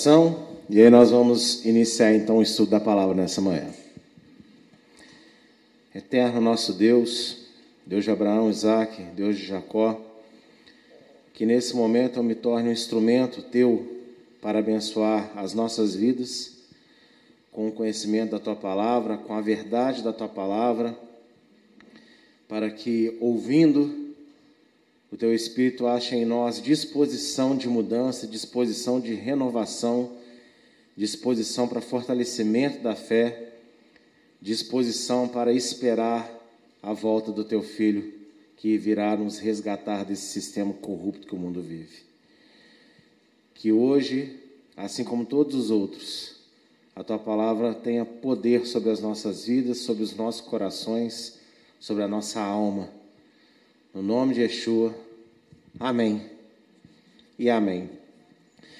oração e aí nós vamos iniciar então o estudo da palavra nessa manhã. Eterno nosso Deus, Deus de Abraão, Isaac, Deus de Jacó, que nesse momento eu me torne um instrumento teu para abençoar as nossas vidas com o conhecimento da tua palavra, com a verdade da tua palavra, para que ouvindo o teu espírito ache em nós disposição de mudança, disposição de renovação, disposição para fortalecimento da fé, disposição para esperar a volta do teu filho que virá nos resgatar desse sistema corrupto que o mundo vive. Que hoje, assim como todos os outros, a tua palavra tenha poder sobre as nossas vidas, sobre os nossos corações, sobre a nossa alma. No nome de Yeshua. Amém. E amém.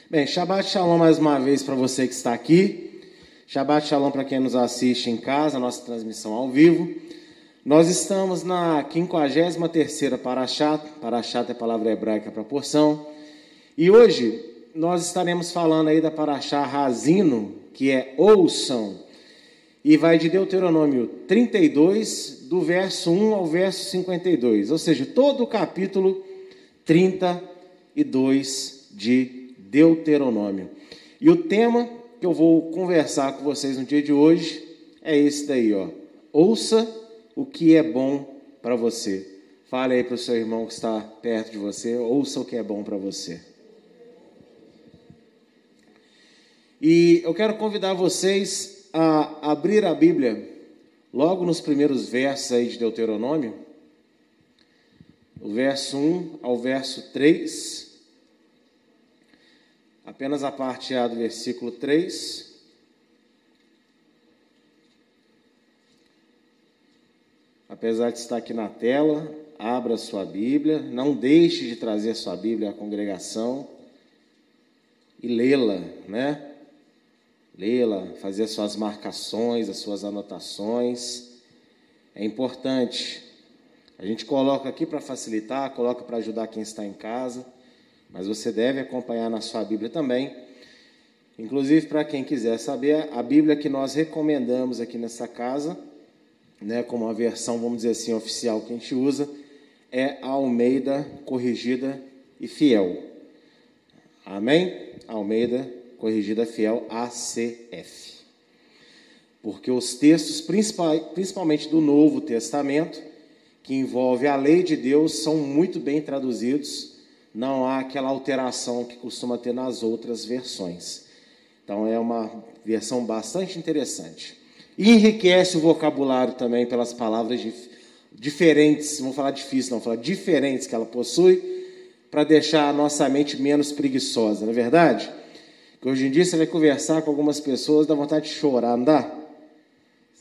Bem, Shabbat Shalom mais uma vez para você que está aqui. Shabbat Shalom para quem nos assiste em casa, nossa transmissão ao vivo. Nós estamos na 53ª Parashat, Parashat é a palavra hebraica para porção, e hoje nós estaremos falando aí da Parashat Razino, que é ouçam, e vai de Deuteronômio 32, do verso 1 ao verso 52, ou seja, todo o capítulo 32 de Deuteronômio. E o tema que eu vou conversar com vocês no dia de hoje é esse daí, ó. Ouça o que é bom para você. Fale aí para o seu irmão que está perto de você, ouça o que é bom para você. E eu quero convidar vocês a abrir a Bíblia logo nos primeiros versos aí de Deuteronômio, o verso 1 ao verso 3, apenas a parte A do versículo 3. Apesar de estar aqui na tela, abra sua Bíblia, não deixe de trazer sua Bíblia à congregação e lê-la, né? Lê-la, fazer as suas marcações, as suas anotações. É importante. A gente coloca aqui para facilitar, coloca para ajudar quem está em casa, mas você deve acompanhar na sua Bíblia também. Inclusive, para quem quiser saber, a Bíblia que nós recomendamos aqui nessa casa né, como a versão, vamos dizer assim, oficial que a gente usa, é a Almeida Corrigida e Fiel. Amém? Almeida Corrigida Fiel ACF. Porque os textos, principalmente do Novo Testamento, que envolve a lei de Deus, são muito bem traduzidos, não há aquela alteração que costuma ter nas outras versões. Então é uma versão bastante interessante. E enriquece o vocabulário também pelas palavras diferentes, vou falar difícil, não, falar diferentes que ela possui, para deixar a nossa mente menos preguiçosa, não é verdade? Que hoje em dia você vai conversar com algumas pessoas, dá vontade de chorar, não dá?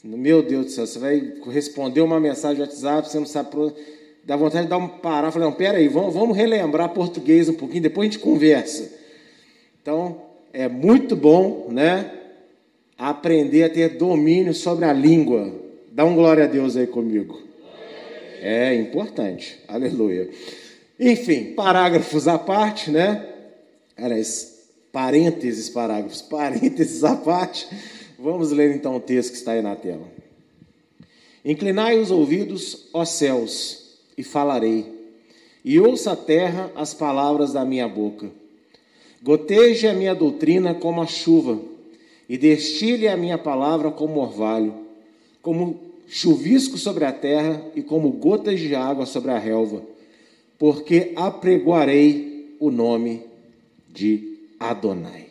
Meu Deus do céu, você vai responder uma mensagem de WhatsApp, você não sabe. Pro... Dá vontade de dar um parar, falar, não, peraí, vamos, vamos relembrar português um pouquinho, depois a gente conversa. Então, é muito bom, né? aprender a ter domínio sobre a língua. Dá um glória a Deus aí comigo. É importante. Aleluia. Enfim, parágrafos à parte, né? Aliás, parênteses, parágrafos, parênteses à parte. Vamos ler então o texto que está aí na tela. Inclinai os ouvidos, ó céus, e falarei, e ouça a terra as palavras da minha boca. Goteje a minha doutrina como a chuva e destile a minha palavra como orvalho, como chuvisco sobre a terra e como gotas de água sobre a relva, porque apregoarei o nome de Adonai.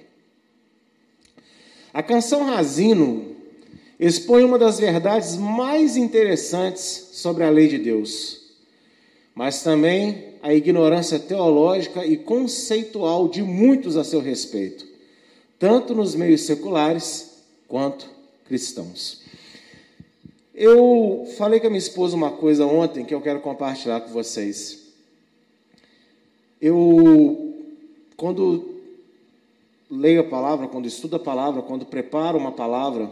A canção Razino expõe uma das verdades mais interessantes sobre a lei de Deus, mas também a ignorância teológica e conceitual de muitos a seu respeito tanto nos meios seculares quanto cristãos. Eu falei com a minha esposa uma coisa ontem que eu quero compartilhar com vocês. Eu, quando leio a palavra, quando estudo a palavra, quando preparo uma palavra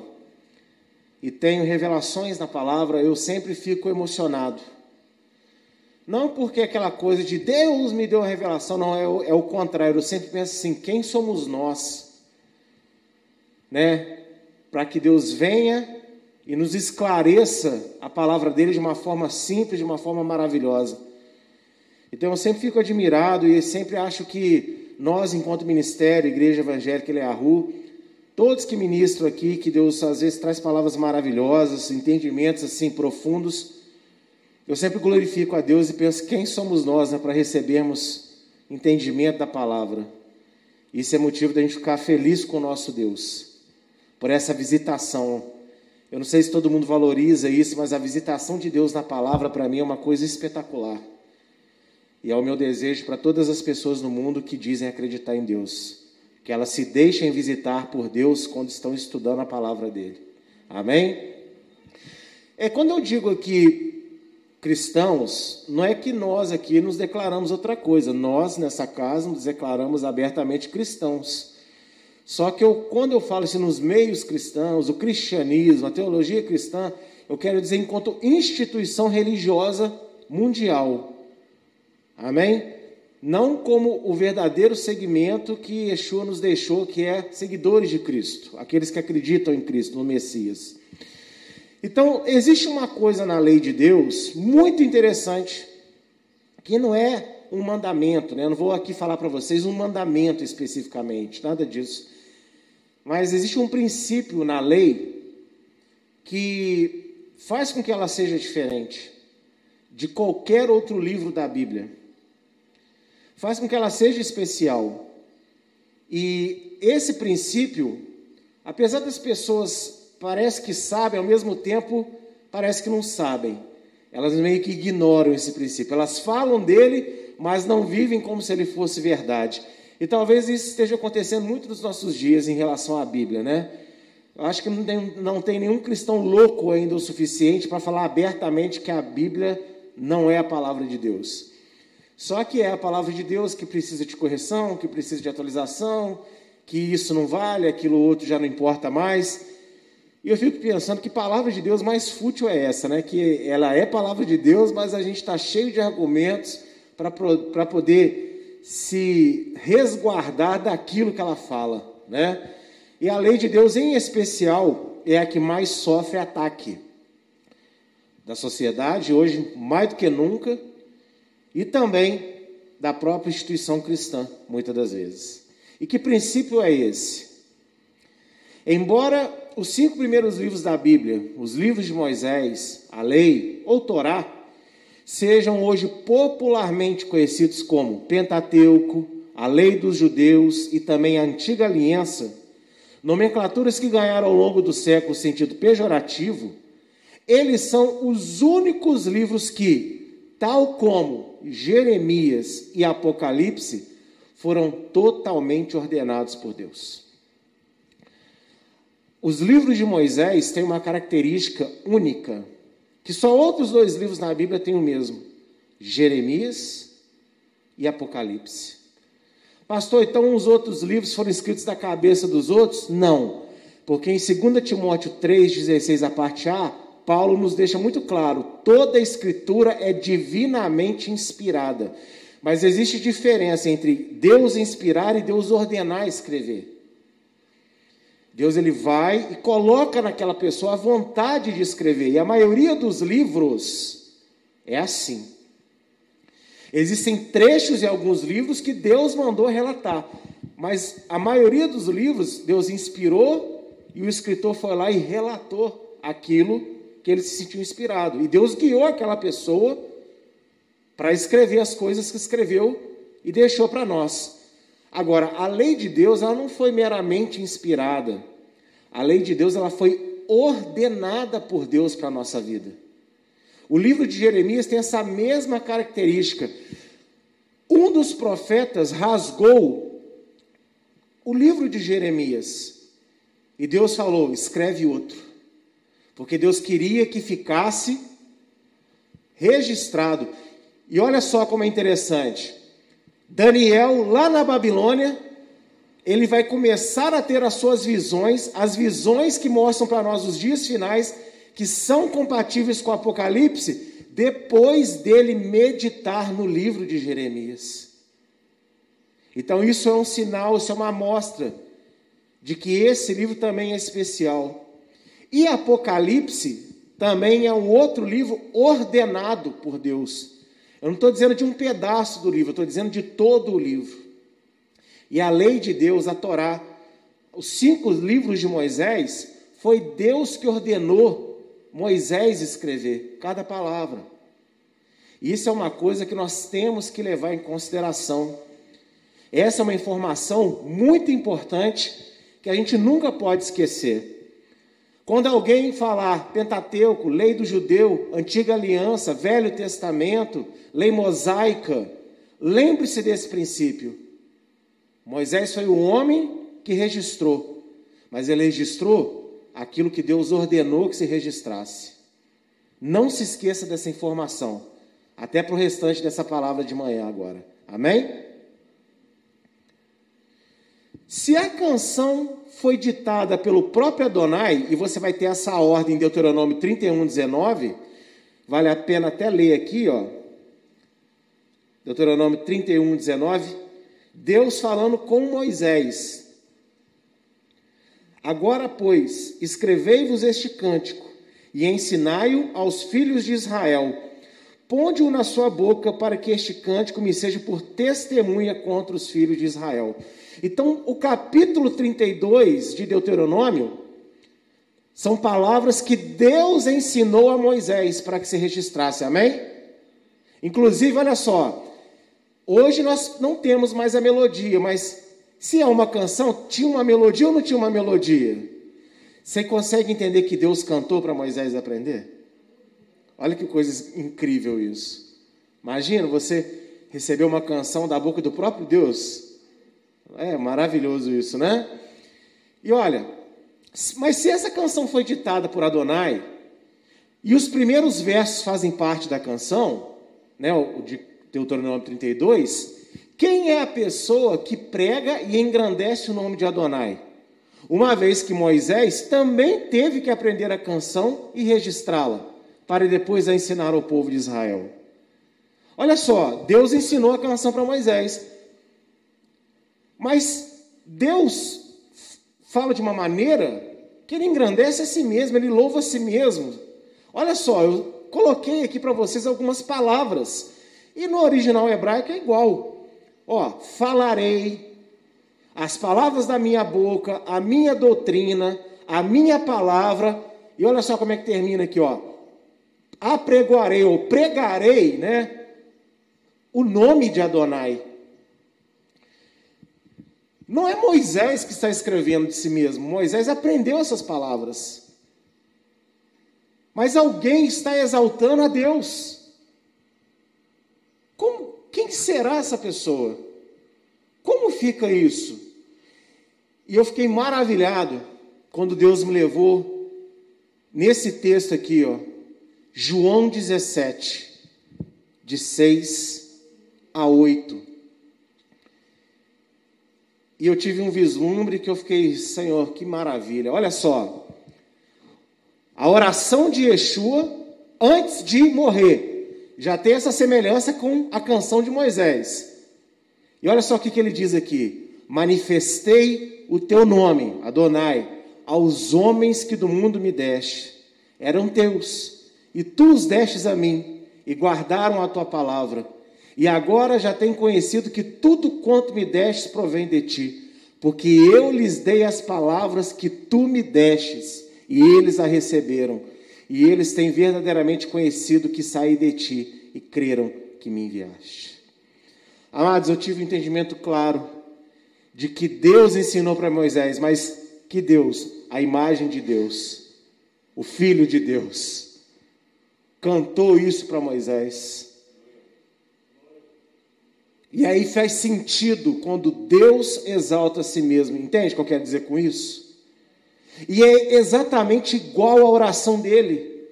e tenho revelações na palavra, eu sempre fico emocionado. Não porque aquela coisa de Deus me deu a revelação, não, é o, é o contrário. Eu sempre penso assim: quem somos nós? Né? Para que Deus venha e nos esclareça a palavra dele de uma forma simples, de uma forma maravilhosa. Então eu sempre fico admirado e sempre acho que nós, enquanto ministério, Igreja Evangélica Eleahu, todos que ministram aqui, que Deus às vezes traz palavras maravilhosas, entendimentos assim profundos, eu sempre glorifico a Deus e penso quem somos nós né, para recebermos entendimento da palavra. Isso é motivo da gente ficar feliz com o nosso Deus, por essa visitação eu não sei se todo mundo valoriza isso, mas a visitação de Deus na palavra para mim é uma coisa espetacular. E é o meu desejo para todas as pessoas no mundo que dizem acreditar em Deus, que elas se deixem visitar por Deus quando estão estudando a palavra dele. Amém? É quando eu digo aqui cristãos, não é que nós aqui nos declaramos outra coisa. Nós nessa casa nos declaramos abertamente cristãos. Só que eu, quando eu falo assim nos meios cristãos, o cristianismo, a teologia cristã, eu quero dizer enquanto instituição religiosa mundial. Amém? Não como o verdadeiro segmento que Yeshua nos deixou, que é seguidores de Cristo, aqueles que acreditam em Cristo, no Messias. Então, existe uma coisa na lei de Deus muito interessante, que não é um mandamento, né? Eu não vou aqui falar para vocês um mandamento especificamente, nada disso. Mas existe um princípio na lei que faz com que ela seja diferente de qualquer outro livro da Bíblia. Faz com que ela seja especial. E esse princípio, apesar das pessoas parece que sabem, ao mesmo tempo parece que não sabem. Elas meio que ignoram esse princípio. Elas falam dele, mas não vivem como se ele fosse verdade. E talvez isso esteja acontecendo muito nos nossos dias em relação à Bíblia, né? Eu acho que não tem, não tem nenhum cristão louco ainda o suficiente para falar abertamente que a Bíblia não é a palavra de Deus. Só que é a palavra de Deus que precisa de correção, que precisa de atualização, que isso não vale, aquilo outro já não importa mais. E eu fico pensando que palavra de Deus mais fútil é essa, né? Que ela é palavra de Deus, mas a gente está cheio de argumentos para poder se resguardar daquilo que ela fala, né? E a lei de Deus, em especial, é a que mais sofre ataque da sociedade, hoje mais do que nunca, e também da própria instituição cristã, muitas das vezes. E que princípio é esse? Embora os cinco primeiros livros da Bíblia, os livros de Moisés, a lei ou Torá, sejam hoje popularmente conhecidos como Pentateuco, a Lei dos Judeus e também a Antiga Aliança, nomenclaturas que ganharam ao longo do século sentido pejorativo, eles são os únicos livros que, tal como Jeremias e Apocalipse, foram totalmente ordenados por Deus. Os livros de Moisés têm uma característica única que só outros dois livros na Bíblia têm o mesmo: Jeremias e Apocalipse. Pastor, então os outros livros foram escritos da cabeça dos outros? Não. Porque em 2 Timóteo 3,16, a parte A, Paulo nos deixa muito claro: toda a escritura é divinamente inspirada. Mas existe diferença entre Deus inspirar e Deus ordenar escrever. Deus ele vai e coloca naquela pessoa a vontade de escrever. E a maioria dos livros é assim. Existem trechos em alguns livros que Deus mandou relatar, mas a maioria dos livros Deus inspirou e o escritor foi lá e relatou aquilo que ele se sentiu inspirado. E Deus guiou aquela pessoa para escrever as coisas que escreveu e deixou para nós. Agora, a lei de Deus ela não foi meramente inspirada. A lei de Deus ela foi ordenada por Deus para a nossa vida. O livro de Jeremias tem essa mesma característica. Um dos profetas rasgou o livro de Jeremias e Deus falou: escreve outro, porque Deus queria que ficasse registrado. E olha só como é interessante. Daniel, lá na Babilônia, ele vai começar a ter as suas visões, as visões que mostram para nós os dias finais, que são compatíveis com o Apocalipse. depois dele meditar no livro de Jeremias. Então, isso é um sinal, isso é uma amostra de que esse livro também é especial. E Apocalipse também é um outro livro ordenado por Deus. Eu não estou dizendo de um pedaço do livro, eu estou dizendo de todo o livro. E a lei de Deus, a Torá, os cinco livros de Moisés, foi Deus que ordenou Moisés escrever cada palavra. Isso é uma coisa que nós temos que levar em consideração. Essa é uma informação muito importante que a gente nunca pode esquecer. Quando alguém falar Pentateuco, lei do judeu, antiga aliança, Velho Testamento, lei mosaica, lembre-se desse princípio. Moisés foi o homem que registrou, mas ele registrou aquilo que Deus ordenou que se registrasse. Não se esqueça dessa informação, até para o restante dessa palavra de manhã agora. Amém? Se a canção foi ditada pelo próprio Adonai, e você vai ter essa ordem em Deuteronômio 31, 19, vale a pena até ler aqui, ó. Deuteronômio 31, 19, Deus falando com Moisés. Agora, pois, escrevei-vos este cântico e ensinai-o aos filhos de Israel. Ponde-o na sua boca para que este cântico me seja por testemunha contra os filhos de Israel. Então, o capítulo 32 de Deuteronômio são palavras que Deus ensinou a Moisés para que se registrasse, amém? Inclusive, olha só, hoje nós não temos mais a melodia, mas se é uma canção, tinha uma melodia ou não tinha uma melodia? Você consegue entender que Deus cantou para Moisés aprender? Olha que coisa incrível isso. Imagina você receber uma canção da boca do próprio Deus. É maravilhoso isso, né? E olha, mas se essa canção foi ditada por Adonai, e os primeiros versos fazem parte da canção, né, o de Deuteronômio 32, quem é a pessoa que prega e engrandece o nome de Adonai? Uma vez que Moisés também teve que aprender a canção e registrá-la, para depois a ensinar ao povo de Israel. Olha só, Deus ensinou a canção para Moisés, mas Deus fala de uma maneira que ele engrandece a si mesmo, ele louva a si mesmo. Olha só, eu coloquei aqui para vocês algumas palavras. E no original hebraico é igual. Ó, falarei as palavras da minha boca, a minha doutrina, a minha palavra. E olha só como é que termina aqui, ó. Apregoarei ou pregarei, né? O nome de Adonai. Não é Moisés que está escrevendo de si mesmo. Moisés aprendeu essas palavras. Mas alguém está exaltando a Deus. Como, quem será essa pessoa? Como fica isso? E eu fiquei maravilhado quando Deus me levou nesse texto aqui, ó, João 17, de 6 a 8. E eu tive um vislumbre que eu fiquei, Senhor, que maravilha. Olha só. A oração de Yeshua antes de morrer já tem essa semelhança com a canção de Moisés. E olha só o que ele diz aqui: Manifestei o teu nome, Adonai, aos homens que do mundo me deste. Eram teus, e tu os destes a mim, e guardaram a tua palavra. E agora já têm conhecido que tudo quanto me destes provém de ti, porque eu lhes dei as palavras que tu me destes, e eles a receberam. E eles têm verdadeiramente conhecido que saí de ti e creram que me enviaste. Amados, eu tive um entendimento claro de que Deus ensinou para Moisés, mas que Deus, a imagem de Deus, o Filho de Deus, cantou isso para Moisés. E aí faz sentido quando Deus exalta a si mesmo. Entende o que eu quero dizer com isso? E é exatamente igual à oração dele.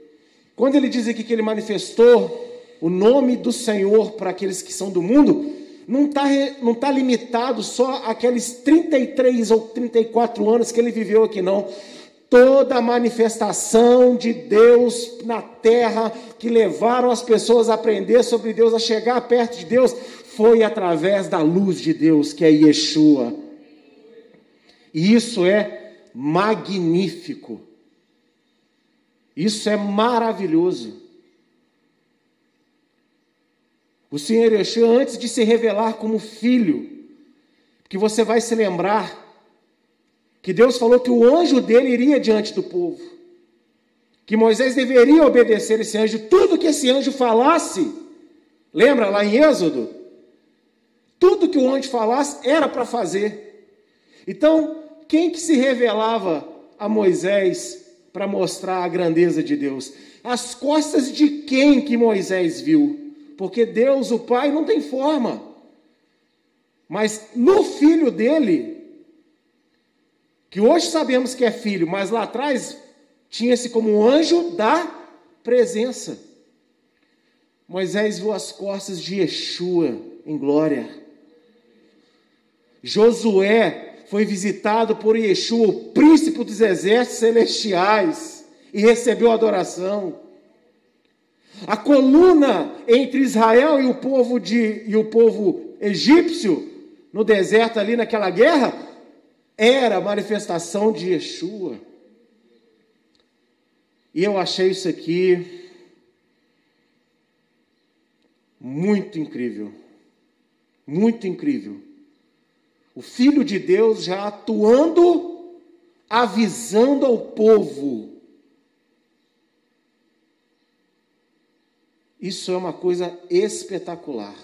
Quando ele diz aqui que ele manifestou o nome do Senhor para aqueles que são do mundo, não está não tá limitado só àqueles 33 ou 34 anos que ele viveu aqui, não. toda a manifestação de Deus na terra que levaram as pessoas a aprender sobre Deus, a chegar perto de Deus, foi através da luz de Deus, que é Yeshua. E isso é magnífico. Isso é maravilhoso. O Senhor Yeshua, antes de se revelar como filho, que você vai se lembrar que Deus falou que o anjo dele iria diante do povo, que Moisés deveria obedecer esse anjo, tudo que esse anjo falasse, lembra lá em Êxodo? Tudo que o anjo falasse era para fazer. Então, quem que se revelava a Moisés para mostrar a grandeza de Deus? As costas de quem que Moisés viu? Porque Deus, o Pai, não tem forma. Mas no filho dele, que hoje sabemos que é filho, mas lá atrás tinha-se como um anjo da presença. Moisés viu as costas de Yeshua em glória. Josué foi visitado por Yeshua, o príncipe dos exércitos celestiais, e recebeu adoração. A coluna entre Israel e o povo de e o povo egípcio no deserto ali naquela guerra era a manifestação de Yeshua. E eu achei isso aqui muito incrível. Muito incrível. O Filho de Deus já atuando, avisando ao povo. Isso é uma coisa espetacular.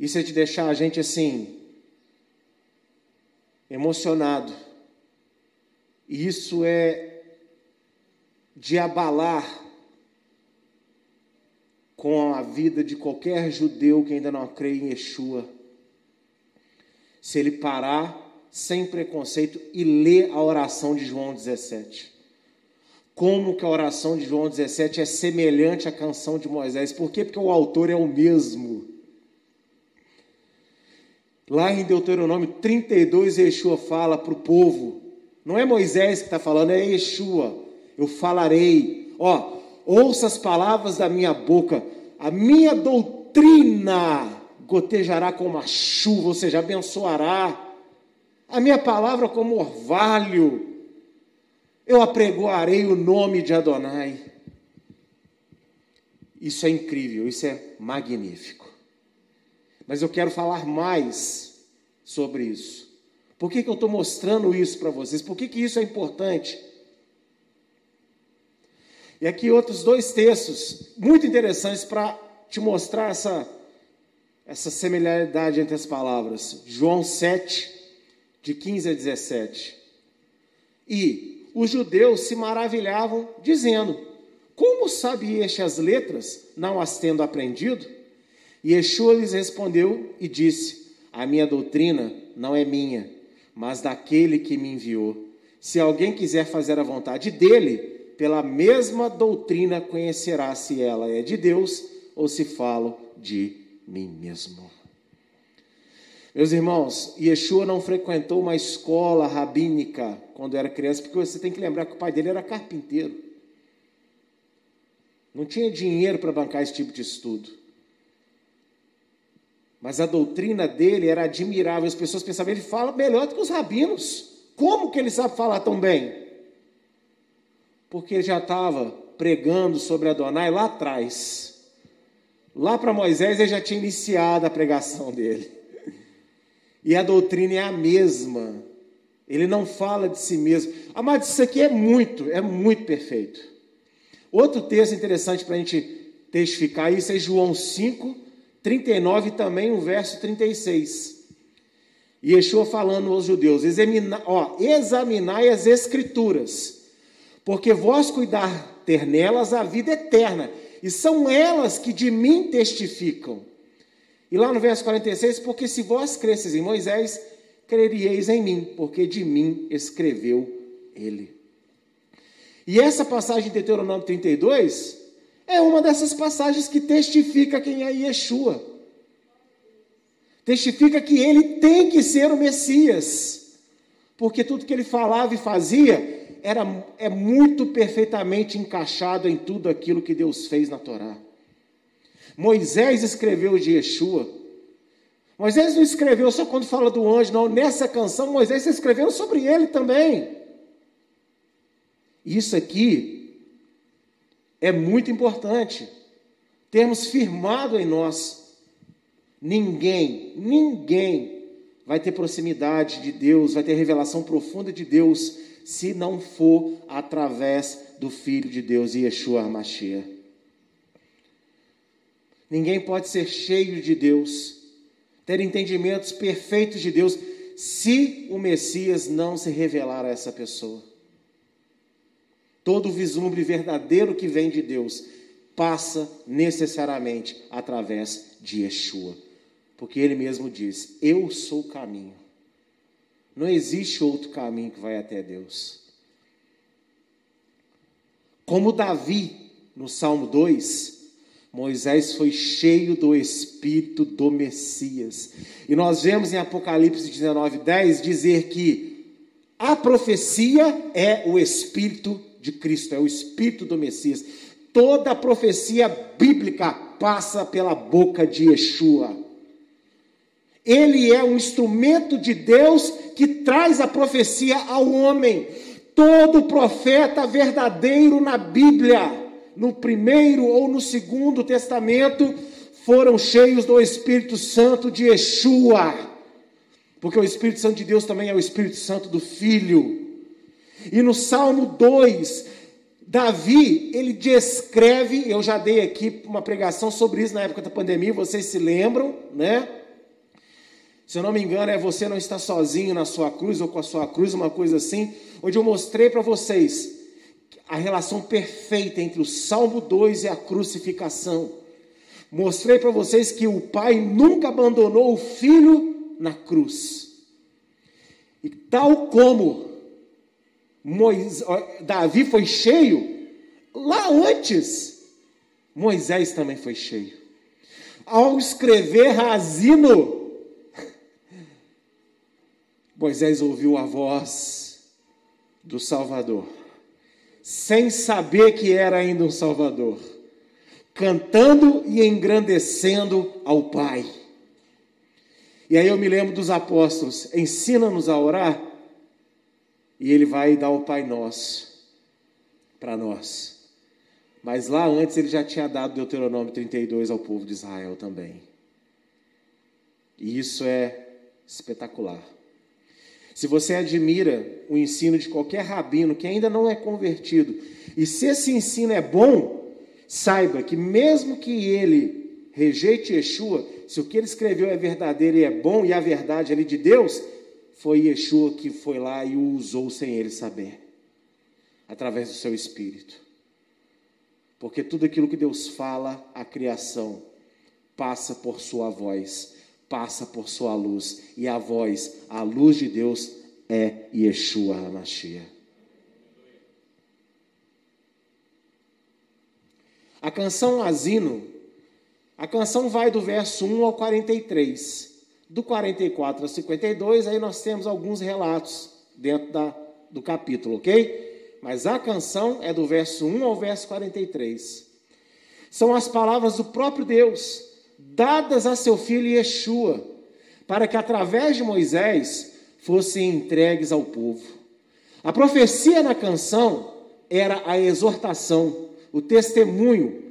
Isso é de deixar a gente assim, emocionado. E isso é de abalar com a vida de qualquer judeu que ainda não crê em Yeshua. Se ele parar sem preconceito e ler a oração de João 17. Como que a oração de João 17 é semelhante à canção de Moisés? Por quê? Porque o autor é o mesmo. Lá em Deuteronômio 32, Yeshua fala para o povo, não é Moisés que está falando, é Yeshua. Eu falarei, ó, ouça as palavras da minha boca, a minha doutrina gotejará como a chuva, ou seja, abençoará. A minha palavra como orvalho, eu apregoarei o nome de Adonai. Isso é incrível, isso é magnífico. Mas eu quero falar mais sobre isso. Por que, que eu estou mostrando isso para vocês? Por que, que isso é importante? E aqui outros dois textos muito interessantes para te mostrar essa, essa similaridade entre as palavras. João 7, de 15 a 17. E os judeus se maravilhavam, dizendo: Como sabe este as letras, não as tendo aprendido? E Yeshua lhes respondeu e disse: A minha doutrina não é minha, mas daquele que me enviou. Se alguém quiser fazer a vontade dele, pela mesma doutrina conhecerá se ela é de Deus ou se falo de mim mesmo. Meus irmãos, Yeshua não frequentou uma escola rabínica quando era criança, porque você tem que lembrar que o pai dele era carpinteiro. Não tinha dinheiro para bancar esse tipo de estudo. Mas a doutrina dele era admirável. As pessoas pensavam, ele fala melhor do que os rabinos. Como que ele sabe falar tão bem? Porque ele já estava pregando sobre Adonai lá atrás. Lá para Moisés ele já tinha iniciado a pregação dele. E a doutrina é a mesma. Ele não fala de si mesmo. Amado, isso aqui é muito, é muito perfeito. Outro texto interessante para a gente testificar isso é João 5, 39 e também o verso 36. E Yeshua falando aos judeus: examina, ó, examinai as escrituras, porque vós cuidar ter nelas a vida eterna, e são elas que de mim testificam. E lá no verso 46, porque se vós cresces em Moisés, creríeis em mim, porque de mim escreveu ele. E essa passagem de Deuteronômio 32 é uma dessas passagens que testifica quem é Yeshua. Testifica que ele tem que ser o Messias. porque tudo que ele falava e fazia era é muito perfeitamente encaixado em tudo aquilo que Deus fez na Torá. Moisés escreveu de Yeshua. Moisés não escreveu só quando fala do anjo, não. Nessa canção, Moisés está escrevendo sobre ele também. Isso aqui é muito importante. Termos firmado em nós. Ninguém, ninguém vai ter proximidade de Deus, vai ter revelação profunda de Deus, se não for através do Filho de Deus, Yeshua HaMashiach. Ninguém pode ser cheio de Deus, ter entendimentos perfeitos de Deus, se o Messias não se revelar a essa pessoa. Todo vislumbre verdadeiro que vem de Deus passa necessariamente através de Yeshua. Porque ele mesmo diz: Eu sou o caminho. Não existe outro caminho que vai até Deus. Como Davi, no Salmo 2, Moisés foi cheio do Espírito do Messias. E nós vemos em Apocalipse 19, 10 dizer que a profecia é o Espírito de Cristo, é o Espírito do Messias. Toda profecia bíblica passa pela boca de Yeshua. Ele é um instrumento de Deus que traz a profecia ao homem. Todo profeta verdadeiro na Bíblia, no primeiro ou no segundo testamento, foram cheios do Espírito Santo de Yeshua. Porque o Espírito Santo de Deus também é o Espírito Santo do Filho. E no Salmo 2, Davi, ele descreve, eu já dei aqui uma pregação sobre isso na época da pandemia, vocês se lembram, né? Se eu não me engano, é você não está sozinho na sua cruz ou com a sua cruz, uma coisa assim, onde eu mostrei para vocês a relação perfeita entre o Salmo 2 e a crucificação. Mostrei para vocês que o pai nunca abandonou o filho na cruz. E tal como Moisés, Davi foi cheio, lá antes, Moisés também foi cheio. Ao escrever Razino, Moisés ouviu a voz do Salvador, sem saber que era ainda um Salvador, cantando e engrandecendo ao Pai. E aí eu me lembro dos apóstolos: ensina-nos a orar e ele vai dar o Pai Nosso para nós. Mas lá antes ele já tinha dado Deuteronômio 32 ao povo de Israel também. E isso é espetacular. Se você admira o ensino de qualquer rabino que ainda não é convertido, e se esse ensino é bom, saiba que mesmo que ele rejeite Yeshua, se o que ele escreveu é verdadeiro e é bom, e a verdade é ali de Deus, foi Yeshua que foi lá e o usou sem ele saber, através do seu espírito. Porque tudo aquilo que Deus fala, a criação, passa por sua voz, passa por sua luz, e a voz, a luz de Deus é Yeshua HaMashiach. A canção Asino, a canção vai do verso 1 ao 43 do 44 a 52, aí nós temos alguns relatos dentro da, do capítulo, ok? Mas a canção é do verso 1 ao verso 43. São as palavras do próprio Deus, dadas a seu filho Yeshua, para que através de Moisés fossem entregues ao povo. A profecia na canção era a exortação, o testemunho,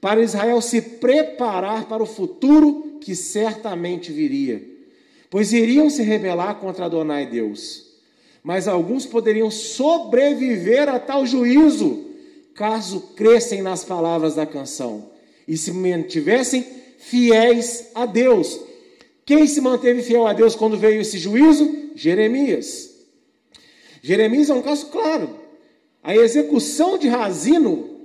para Israel se preparar para o futuro que certamente viria pois iriam se rebelar contra Adonai Deus. Mas alguns poderiam sobreviver a tal juízo, caso crescem nas palavras da canção e se mantivessem fiéis a Deus. Quem se manteve fiel a Deus quando veio esse juízo? Jeremias. Jeremias é um caso claro. A execução de Razino,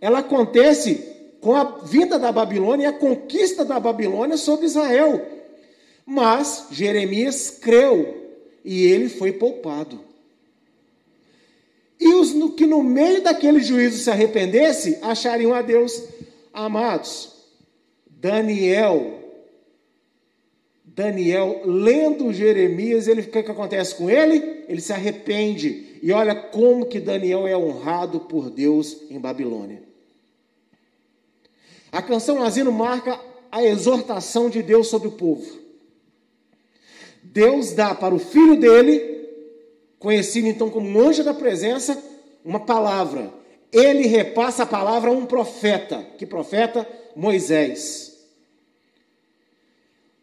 ela acontece com a vinda da Babilônia e a conquista da Babilônia sobre Israel. Mas Jeremias creu e ele foi poupado. E os que no meio daquele juízo se arrependesse, achariam a Deus amados. Daniel, Daniel, lendo Jeremias, ele, o que, que acontece com ele? Ele se arrepende. E olha como que Daniel é honrado por Deus em Babilônia. A canção Asino marca a exortação de Deus sobre o povo. Deus dá para o filho dele, conhecido então como anjo da presença, uma palavra. Ele repassa a palavra a um profeta. Que profeta? Moisés.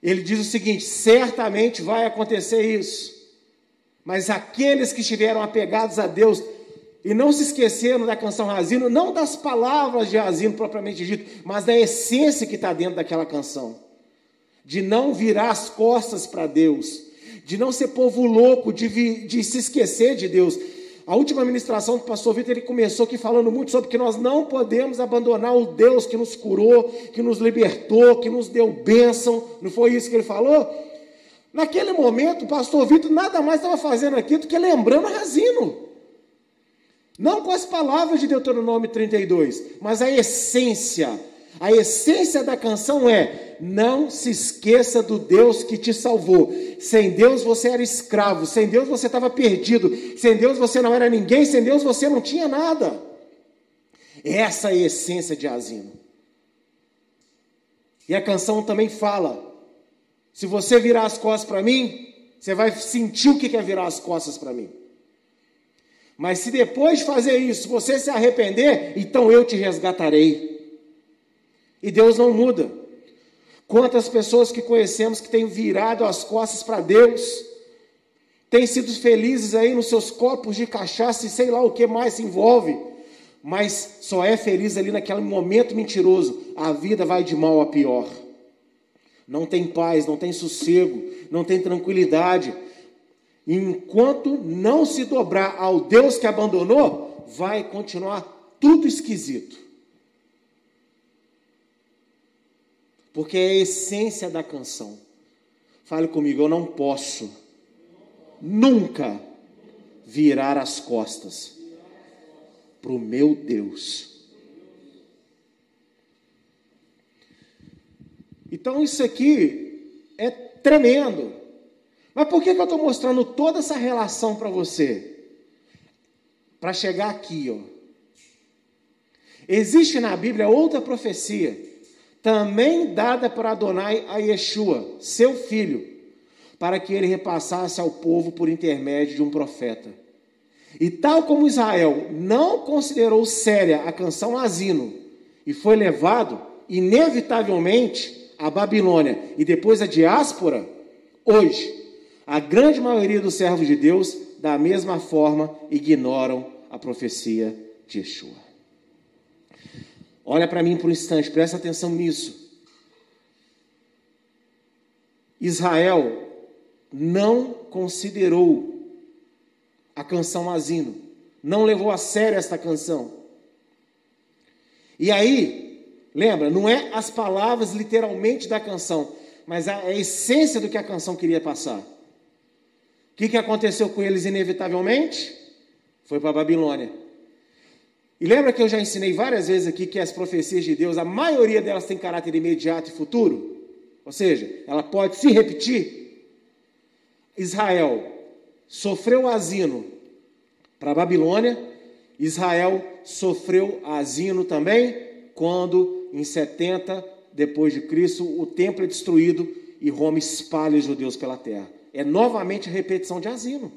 Ele diz o seguinte: certamente vai acontecer isso. Mas aqueles que estiveram apegados a Deus e não se esqueceram da canção Razino, não das palavras de Razino propriamente dito, mas da essência que está dentro daquela canção de não virar as costas para Deus, de não ser povo louco, de, vi, de se esquecer de Deus. A última ministração do pastor Vitor, ele começou aqui falando muito sobre que nós não podemos abandonar o Deus que nos curou, que nos libertou, que nos deu bênção. Não foi isso que ele falou? Naquele momento, o pastor Vitor nada mais estava fazendo aqui do que lembrando Razino. Não com as palavras de Deuteronômio 32, mas a essência. A essência da canção é: não se esqueça do Deus que te salvou. Sem Deus você era escravo, sem Deus você estava perdido, sem Deus você não era ninguém, sem Deus você não tinha nada. Essa é a essência de Asino. E a canção também fala: se você virar as costas para mim, você vai sentir o que é virar as costas para mim. Mas se depois de fazer isso você se arrepender, então eu te resgatarei. E Deus não muda. Quantas pessoas que conhecemos que têm virado as costas para Deus, têm sido felizes aí nos seus copos de cachaça e sei lá o que mais se envolve, mas só é feliz ali naquele momento mentiroso. A vida vai de mal a pior. Não tem paz, não tem sossego, não tem tranquilidade. Enquanto não se dobrar ao Deus que abandonou, vai continuar tudo esquisito. Porque é a essência da canção. Fale comigo, eu não posso nunca virar as costas para o meu Deus. Então isso aqui é tremendo. Mas por que, que eu estou mostrando toda essa relação para você? Para chegar aqui, ó. Existe na Bíblia outra profecia também dada para Adonai a Yeshua, seu filho, para que ele repassasse ao povo por intermédio de um profeta. E tal como Israel não considerou séria a canção Asino e foi levado inevitavelmente à Babilônia e depois à diáspora, hoje a grande maioria dos servos de Deus da mesma forma ignoram a profecia de Yeshua. Olha para mim por um instante, presta atenção nisso. Israel não considerou a canção Asino, não levou a sério esta canção. E aí, lembra, não é as palavras literalmente da canção, mas a, essência do que a canção queria passar. O que, que aconteceu com eles inevitavelmente? Foi para a Babilônia. E lembra que eu já ensinei várias vezes aqui que as profecias de Deus, a maioria delas tem caráter imediato e futuro? Ou seja, ela pode se repetir. Israel sofreu asino para a Babilônia, Israel sofreu asino também quando em 70 depois de Cristo o templo é destruído e Roma espalha os judeus pela terra. É novamente repetição de asino.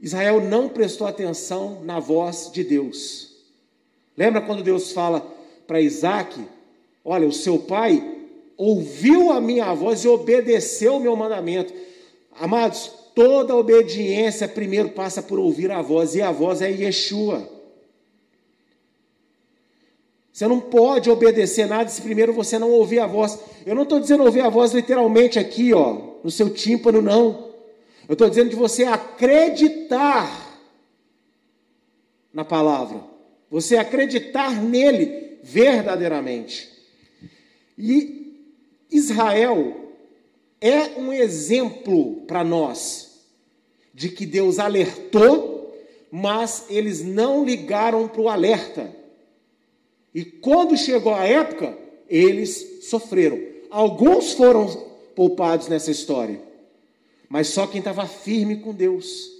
Israel não prestou atenção na voz de Deus. Lembra quando Deus fala para Isaac: Olha, o seu pai ouviu a minha voz e obedeceu o meu mandamento. Amados, toda obediência primeiro passa por ouvir a voz, e a voz é Yeshua. Você não pode obedecer nada se primeiro você não ouvir a voz. Eu não estou dizendo ouvir a voz literalmente aqui, ó, no seu tímpano, não. Eu estou dizendo de você acreditar na palavra, você acreditar nele verdadeiramente. E Israel é um exemplo para nós de que Deus alertou, mas eles não ligaram para o alerta. E quando chegou a época, eles sofreram. Alguns foram poupados nessa história, mas só quem estava firme com Deus.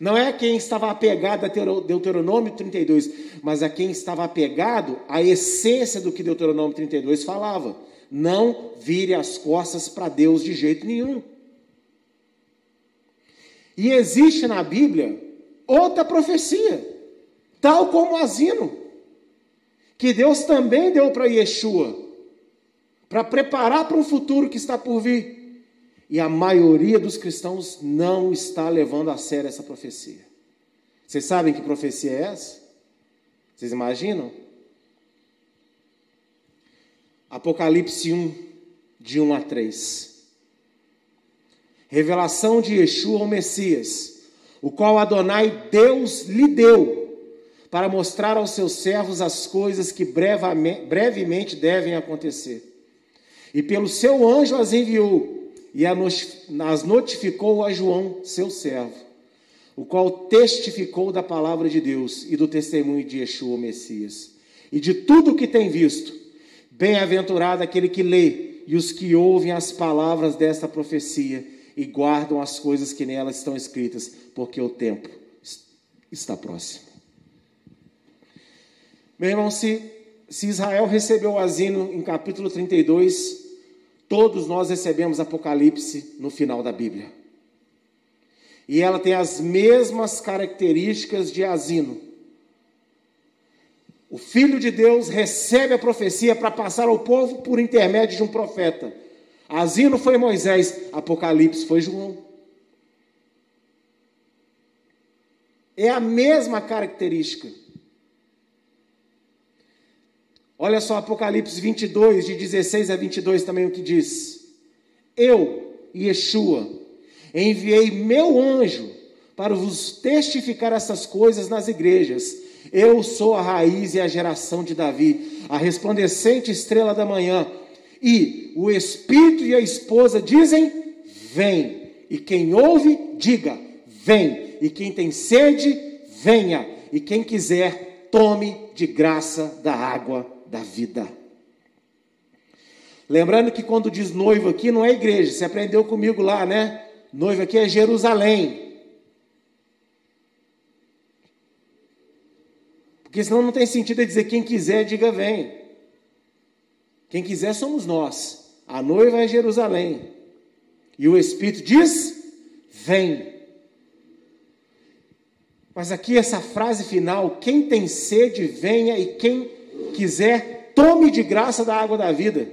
Não é quem estava apegado a Deuteronômio 32, mas a quem estava apegado à essência do que Deuteronômio 32 falava. Não vire as costas para Deus de jeito nenhum. E existe na Bíblia outra profecia, tal como o asino, que Deus também deu para Yeshua, para preparar para um futuro que está por vir. E a maioria dos cristãos não está levando a sério essa profecia. Vocês sabem que profecia é essa? Vocês imaginam? Apocalipse 1, de 1 a 3. Revelação de Yeshua, o Messias, o qual Adonai Deus lhe deu, para mostrar aos seus servos as coisas que brevemente devem acontecer. E pelo seu anjo as enviou, e as notificou a João, seu servo, o qual testificou da palavra de Deus e do testemunho de Yeshua, o Messias, e de tudo o que tem visto. Bem-aventurado aquele que lê e os que ouvem as palavras desta profecia e guardam as coisas que nelas estão escritas, porque o tempo está próximo. Meu irmão, se, se Israel recebeu o asino em capítulo 32, todos nós recebemos Apocalipse no final da Bíblia. E ela tem as mesmas características de asino. O Filho de Deus recebe a profecia para passar ao povo por intermédio de um profeta. Asino foi Moisés, Apocalipse foi João. É a mesma característica. Olha só Apocalipse 22, de 16 a 22 também o que diz. Eu, Yeshua, enviei meu anjo para vos testificar essas coisas nas igrejas. Eu sou a raiz e a geração de Davi, a resplandecente estrela da manhã. E o Espírito e a esposa dizem: Vem. E quem ouve, diga: Vem. E quem tem sede, venha. E quem quiser, tome de graça da água da vida. Lembrando que quando diz noivo aqui, não é igreja, você aprendeu comigo lá, né? Noivo aqui é Jerusalém. Porque senão não tem sentido dizer quem quiser, diga vem. Quem quiser somos nós. A noiva é Jerusalém. E o Espírito diz: vem. Mas aqui essa frase final: quem tem sede, venha, e quem quiser, tome de graça da água da vida.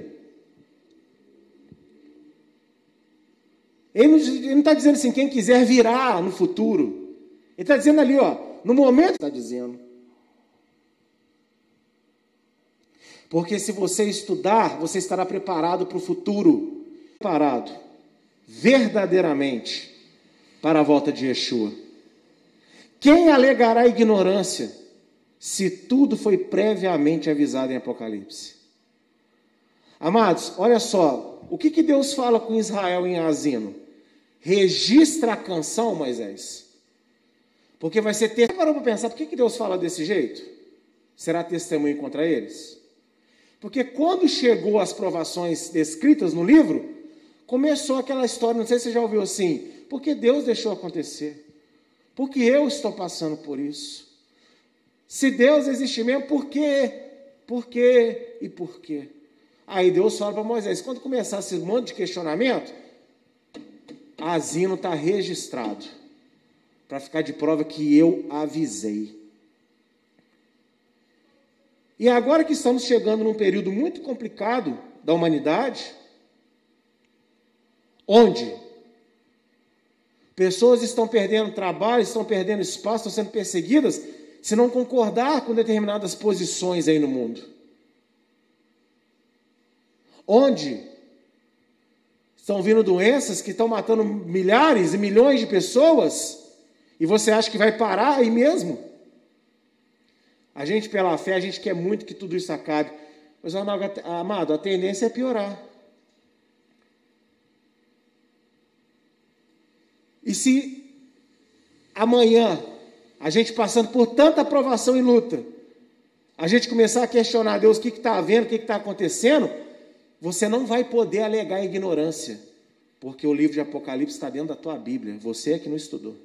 Ele não está dizendo assim, quem quiser virá no futuro. Ele está dizendo ali, ó, no momento está dizendo. Porque se você estudar, você estará preparado para o futuro. Preparado, verdadeiramente, para a volta de Yeshua. Quem alegará ignorância se tudo foi previamente avisado em Apocalipse? Amados, olha só, o que, que Deus fala com Israel em Asino? Registra a canção, Moisés. Porque vai ser ter. Parou para pensar, por que, que Deus fala desse jeito? Será testemunho contra eles? Porque quando chegou as provações descritas no livro, começou aquela história, não sei se você já ouviu assim, porque Deus deixou acontecer. Porque eu estou passando por isso. Se Deus existe mesmo, por quê? Por quê e por quê? Aí Deus fala para Moisés: quando começar esse monte de questionamento, Asino está registrado, para ficar de prova que eu avisei. E agora que estamos chegando num período muito complicado da humanidade, onde pessoas estão perdendo trabalho, estão perdendo espaço, estão sendo perseguidas, se não concordar com determinadas posições aí no mundo. Onde estão vindo doenças que estão matando milhares e milhões de pessoas, e você acha que vai parar aí mesmo? A gente, pela fé, a gente quer muito que tudo isso acabe. Mas, amado, a tendência é piorar. E se amanhã, a gente passando por tanta provação e luta, a gente começar a questionar Deus o que está havendo, o que está acontecendo, você não vai poder alegar ignorância, porque o livro de Apocalipse está dentro da tua Bíblia, você é que não estudou.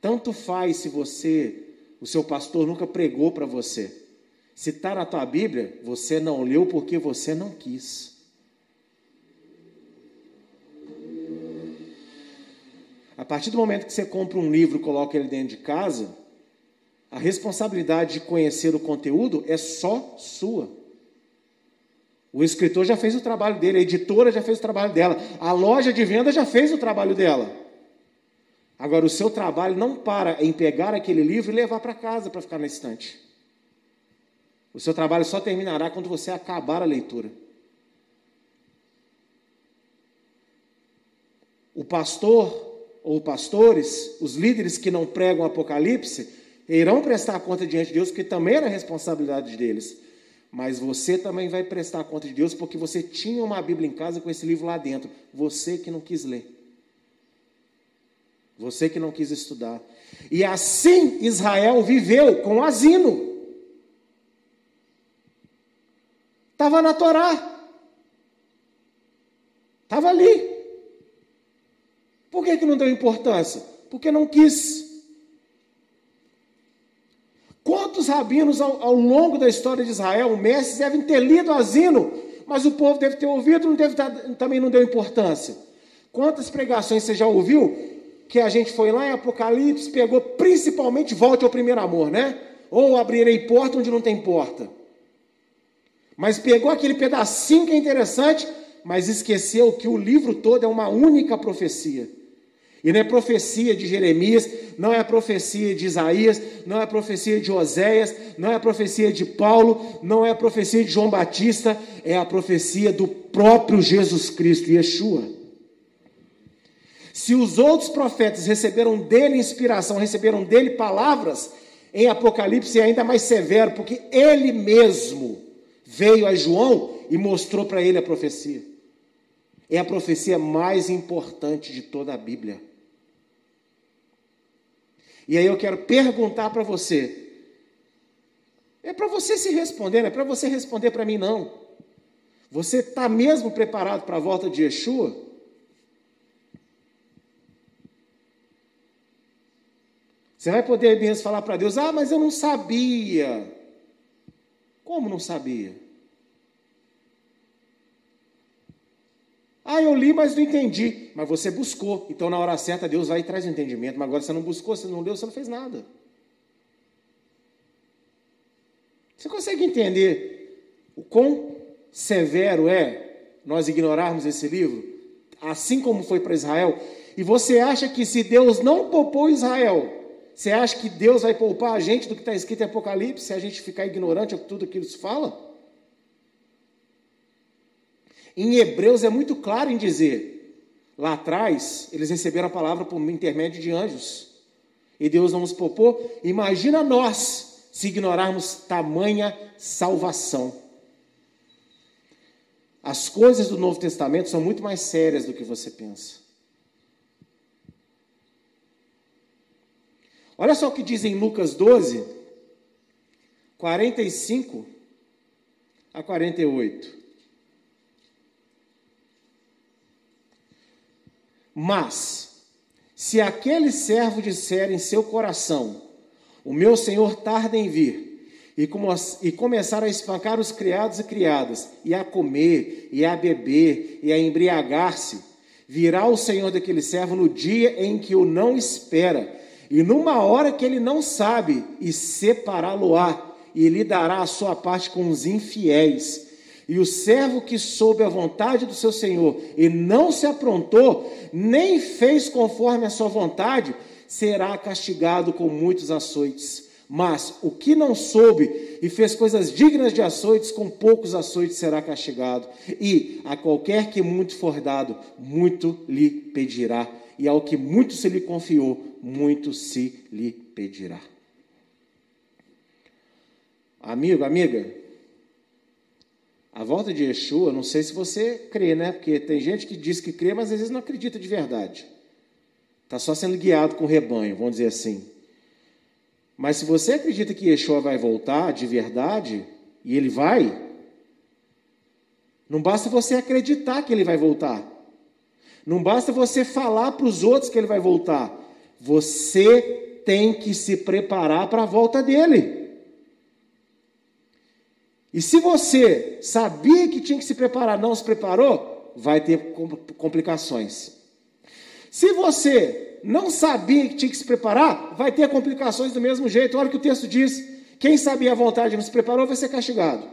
Tanto faz se você, o seu pastor nunca pregou para você. Se está na tua Bíblia, você não leu porque você não quis. A partir do momento que você compra um livro e coloca ele dentro de casa, a responsabilidade de conhecer o conteúdo é só sua. O escritor já fez o trabalho dele, a editora já fez o trabalho dela, a loja de venda já fez o trabalho dela. Agora, o seu trabalho não para em pegar aquele livro e levar para casa para ficar na estante. O seu trabalho só terminará quando você acabar a leitura. O pastor ou pastores, os líderes que não pregam Apocalipse, irão prestar conta diante de Deus, porque também era responsabilidade deles. Mas você também vai prestar conta de Deus, porque você tinha uma Bíblia em casa com esse livro lá dentro. Você que não quis ler. Você que não quis estudar. E assim Israel viveu com asino. Estava na Torá. Estava ali. Por que, que não deu importância? Porque não quis. Quantos rabinos ao, ao longo da história de Israel, mestres, devem ter lido Asino, mas o povo deve ter ouvido, não deve também não deu importância. Quantas pregações você já ouviu que a gente foi lá em Apocalipse, pegou principalmente volte ao primeiro amor, né? Ou abrirei porta onde não tem porta. Mas pegou aquele pedacinho que é interessante, mas esqueceu que o livro todo é uma única profecia. E não é profecia de Jeremias, não é profecia de Isaías, não é profecia de Oséias, não é profecia de Paulo, não é profecia de João Batista, é a profecia do próprio Jesus Cristo, Yeshua. Se os outros profetas receberam dele inspiração, receberam dele palavras, em Apocalipse é ainda mais severo, porque ele mesmo veio a João e mostrou para ele a profecia. É a profecia mais importante de toda a Bíblia. E aí eu quero perguntar para você. É para você se responder, não é para você responder para mim, não. Você está mesmo preparado para a volta de Yeshua? Você vai poder mesmo falar para Deus: Ah, mas eu não sabia. Como não sabia? Ah, eu li, mas não entendi. Mas você buscou. Então, na hora certa, Deus vai e traz o entendimento. Mas agora você não buscou, você não leu, você não fez nada. Você consegue entender o quão severo é nós ignorarmos esse livro? Assim como foi para Israel. E você acha que se Deus não poupou Israel, você acha que Deus vai poupar a gente do que está escrito em Apocalipse se a gente ficar ignorante de tudo aquilo que se fala? Em Hebreus é muito claro em dizer: lá atrás, eles receberam a palavra por intermédio de anjos, e Deus não nos poupou. Imagina nós se ignorarmos tamanha salvação. As coisas do Novo Testamento são muito mais sérias do que você pensa. Olha só o que diz em Lucas 12, 45 a 48. Mas, se aquele servo disser em seu coração: O meu senhor tarda em vir, e, e começar a espancar os criados e criadas, e a comer, e a beber, e a embriagar-se, virá o senhor daquele servo no dia em que o não espera, e numa hora que ele não sabe, e separá-lo-á, e lhe dará a sua parte com os infiéis e o servo que soube a vontade do seu senhor e não se aprontou, nem fez conforme a sua vontade, será castigado com muitos açoites. Mas o que não soube e fez coisas dignas de açoites, com poucos açoites será castigado. E a qualquer que muito for dado, muito lhe pedirá. E ao que muito se lhe confiou, muito se lhe pedirá. Amigo, amiga, a volta de Yeshua, não sei se você crê, né? Porque tem gente que diz que crê, mas às vezes não acredita de verdade. Está só sendo guiado com o rebanho, vamos dizer assim. Mas se você acredita que Yeshua vai voltar de verdade, e ele vai, não basta você acreditar que ele vai voltar. Não basta você falar para os outros que ele vai voltar. Você tem que se preparar para a volta dele. E se você sabia que tinha que se preparar, não se preparou, vai ter complicações. Se você não sabia que tinha que se preparar, vai ter complicações do mesmo jeito. Olha o que o texto diz: quem sabia a vontade e não se preparou vai ser castigado.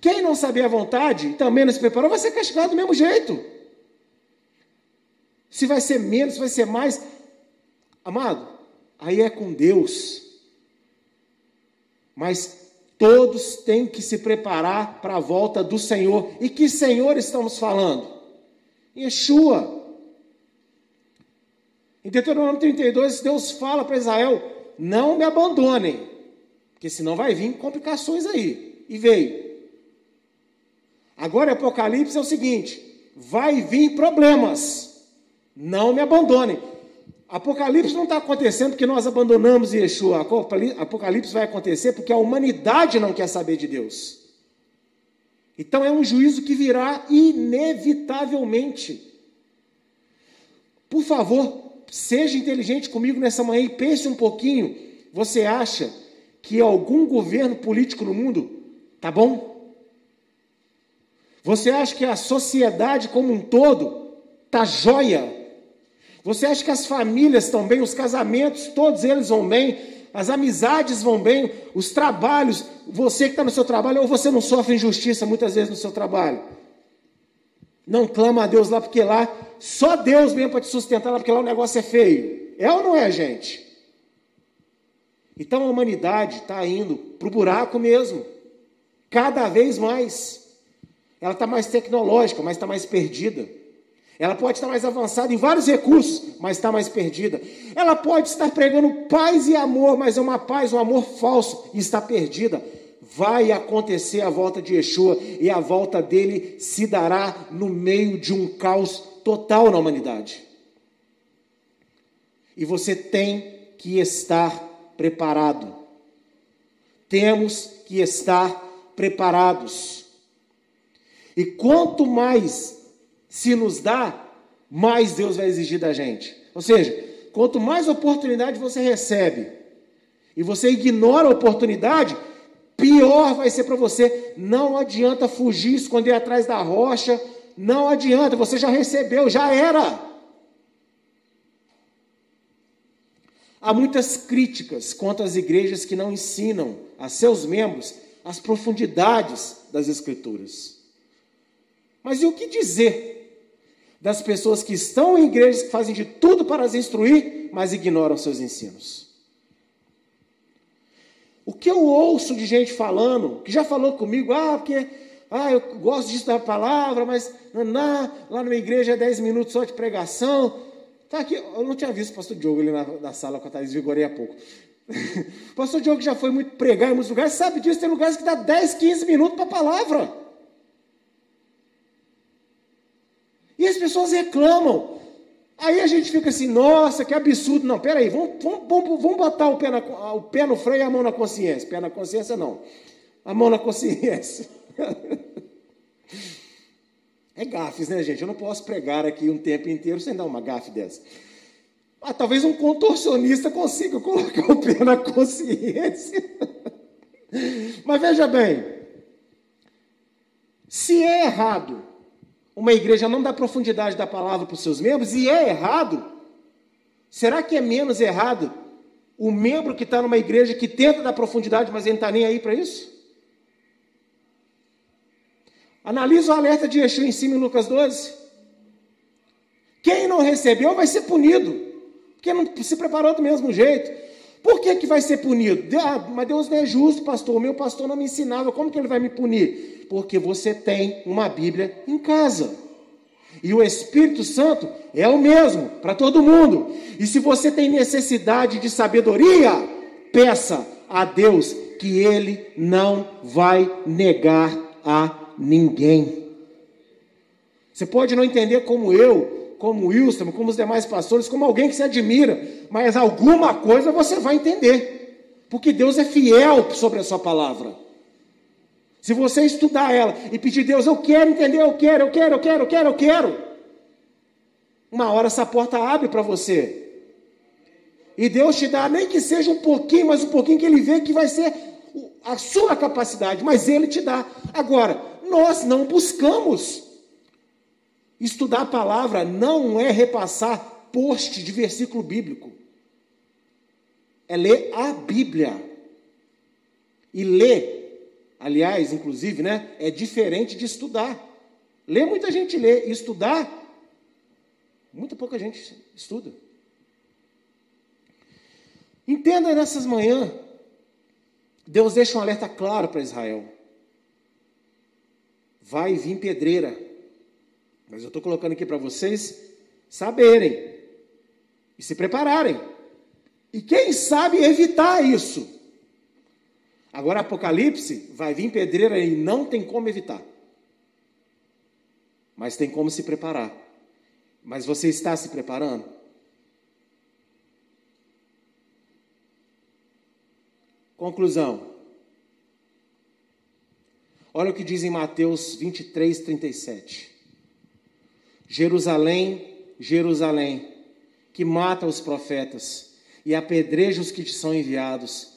Quem não sabia a vontade e também não se preparou vai ser castigado do mesmo jeito. Se vai ser menos, se vai ser mais. Amado, aí é com Deus. Mas todos têm que se preparar para a volta do Senhor. E que Senhor estamos falando? Yeshua. Em Deuteronômio 32, Deus fala para Israel: não me abandonem, porque senão vai vir complicações aí. E veio. Agora, Apocalipse é o seguinte: vai vir problemas. Não me abandonem. Apocalipse não está acontecendo porque nós abandonamos Yeshua. Apocalipse vai acontecer porque a humanidade não quer saber de Deus. Então é um juízo que virá inevitavelmente. Por favor, seja inteligente comigo nessa manhã e pense um pouquinho. Você acha que algum governo político no mundo tá bom? Você acha que a sociedade como um todo tá joia? Você acha que as famílias estão bem, os casamentos, todos eles vão bem, as amizades vão bem, os trabalhos, você que está no seu trabalho, ou você não sofre injustiça muitas vezes no seu trabalho? Não clama a Deus lá, porque lá só Deus mesmo para te sustentar lá, porque lá o negócio é feio. É ou não é, gente? Então a humanidade está indo para o buraco mesmo, cada vez mais. Ela está mais tecnológica, mas está mais perdida. Ela pode estar mais avançada em vários recursos, mas está mais perdida. Ela pode estar pregando paz e amor, mas é uma paz, um amor falso e está perdida. Vai acontecer a volta de Yeshua e a volta dele se dará no meio de um caos total na humanidade. E você tem que estar preparado. Temos que estar preparados. E quanto mais se nos dá, mais Deus vai exigir da gente. Ou seja, quanto mais oportunidade você recebe e você ignora a oportunidade, pior vai ser para você. Não adianta fugir, esconder atrás da rocha. Não adianta, você já recebeu, já era. Há muitas críticas contra as igrejas que não ensinam a seus membros as profundidades das Escrituras. Mas e o que dizer das pessoas que estão em igrejas que fazem de tudo para as instruir, mas ignoram seus ensinos. O que eu ouço de gente falando, que já falou comigo, ah, porque ah, eu gosto disso da palavra, mas na, lá na minha igreja é 10 minutos só de pregação. Tá aqui, eu não tinha visto o pastor Diogo ali na, na sala com a Thais Vigorei há pouco. o pastor Diogo já foi muito pregar em muitos lugares, sabe disso, tem lugares que dá 10, 15 minutos para a palavra. E as pessoas reclamam. Aí a gente fica assim, nossa, que absurdo. Não, peraí, vamos, vamos, vamos, vamos botar o pé, na, o pé no freio e a mão na consciência. Pé na consciência, não. A mão na consciência. É gafes, né, gente? Eu não posso pregar aqui um tempo inteiro sem dar uma gafe dessa. Ah, talvez um contorcionista consiga colocar o pé na consciência. Mas veja bem, se é errado uma igreja não dá profundidade da palavra para os seus membros e é errado, será que é menos errado o membro que está numa igreja que tenta dar profundidade, mas ele não está nem aí para isso? Analisa o alerta de Yeshua em cima em Lucas 12. Quem não recebeu vai ser punido, porque não se preparou do mesmo jeito. Por que, que vai ser punido? Ah, mas Deus não é justo, pastor. O meu pastor não me ensinava. Como que ele vai me punir? Porque você tem uma Bíblia em casa. E o Espírito Santo é o mesmo para todo mundo. E se você tem necessidade de sabedoria, peça a Deus que Ele não vai negar a ninguém. Você pode não entender como eu, como Wilson, como os demais pastores, como alguém que se admira, mas alguma coisa você vai entender. Porque Deus é fiel sobre a sua palavra. Se você estudar ela e pedir Deus, eu quero entender, eu quero, eu quero, eu quero, eu quero, eu quero. Uma hora essa porta abre para você. E Deus te dá, nem que seja um pouquinho, mas um pouquinho que Ele vê que vai ser a sua capacidade, mas Ele te dá. Agora, nós não buscamos. Estudar a palavra não é repassar post de versículo bíblico. É ler a Bíblia. E ler, aliás, inclusive, né, é diferente de estudar. Ler muita gente lê, estudar, muita pouca gente estuda. Entenda nessas manhãs, Deus deixa um alerta claro para Israel. Vai vir pedreira. Mas eu estou colocando aqui para vocês saberem e se prepararem. E quem sabe evitar isso. Agora, Apocalipse, vai vir pedreira e não tem como evitar. Mas tem como se preparar. Mas você está se preparando? Conclusão. Olha o que diz em Mateus 23, 37. Jerusalém, Jerusalém, que mata os profetas e apedreja os que te são enviados.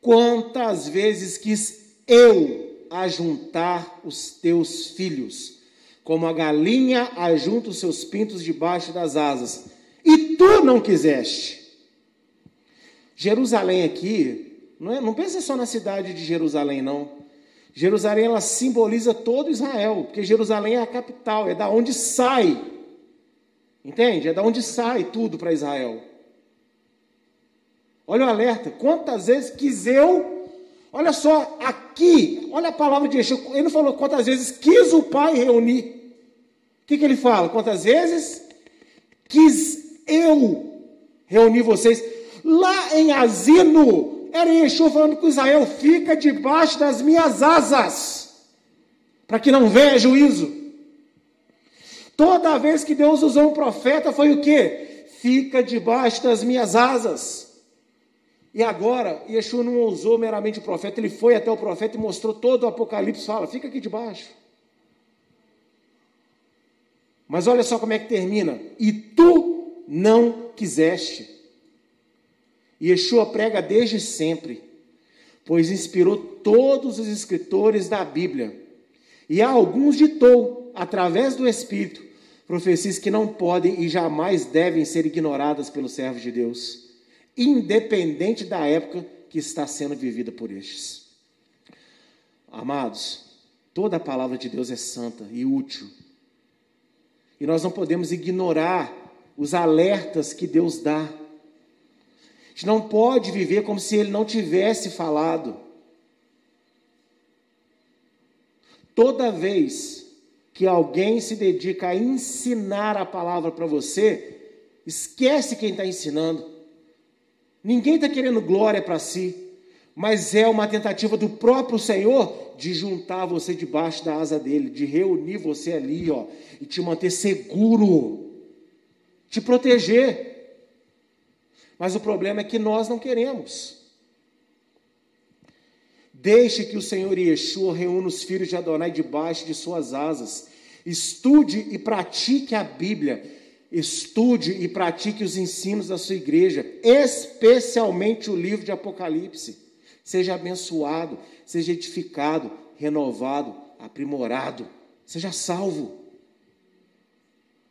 Quantas vezes quis eu ajuntar os teus filhos, como a galinha ajunta os seus pintos debaixo das asas, e tu não quiseste. Jerusalém aqui não, é, não pensa só na cidade de Jerusalém, não. Jerusalém ela simboliza todo Israel, porque Jerusalém é a capital, é da onde sai. Entende? É da onde sai tudo para Israel. Olha o alerta. Quantas vezes quis eu. Olha só, aqui, olha a palavra de Yeshua. Ele não falou quantas vezes quis o Pai reunir. O que, que ele fala? Quantas vezes quis eu reunir vocês. Lá em Asino, era Yeshua falando com Israel: fica debaixo das minhas asas, para que não venha juízo. Toda vez que Deus usou um profeta, foi o que? Fica debaixo das minhas asas. E agora, Yeshua não usou meramente o profeta, ele foi até o profeta e mostrou todo o Apocalipse, fala, fica aqui debaixo. Mas olha só como é que termina. E tu não quiseste. Yeshua prega desde sempre, pois inspirou todos os escritores da Bíblia. E a alguns ditou, através do Espírito, profecias que não podem e jamais devem ser ignoradas pelos servos de Deus, independente da época que está sendo vivida por estes. Amados, toda a palavra de Deus é santa e útil. E nós não podemos ignorar os alertas que Deus dá gente não pode viver como se ele não tivesse falado. Toda vez que alguém se dedica a ensinar a palavra para você, esquece quem está ensinando. Ninguém está querendo glória para si, mas é uma tentativa do próprio Senhor de juntar você debaixo da asa dele, de reunir você ali, ó, e te manter seguro, te proteger. Mas o problema é que nós não queremos. Deixe que o Senhor Yeshua reúna os filhos de Adonai debaixo de suas asas. Estude e pratique a Bíblia. Estude e pratique os ensinos da sua igreja, especialmente o livro de Apocalipse. Seja abençoado, seja edificado, renovado, aprimorado, seja salvo.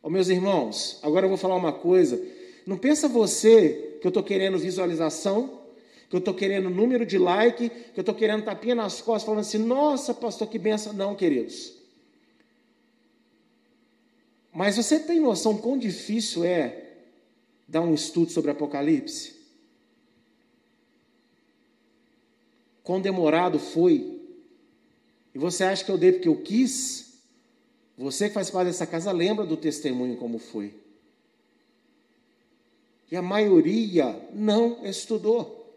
Oh, meus irmãos, agora eu vou falar uma coisa. Não pensa você que eu estou querendo visualização, que eu estou querendo número de like, que eu estou querendo tapinha nas costas, falando assim, nossa, pastor, que benção. Não, queridos. Mas você tem noção quão difícil é dar um estudo sobre Apocalipse? Quão demorado foi? E você acha que eu dei porque eu quis? Você que faz parte dessa casa lembra do testemunho como foi. E a maioria não estudou.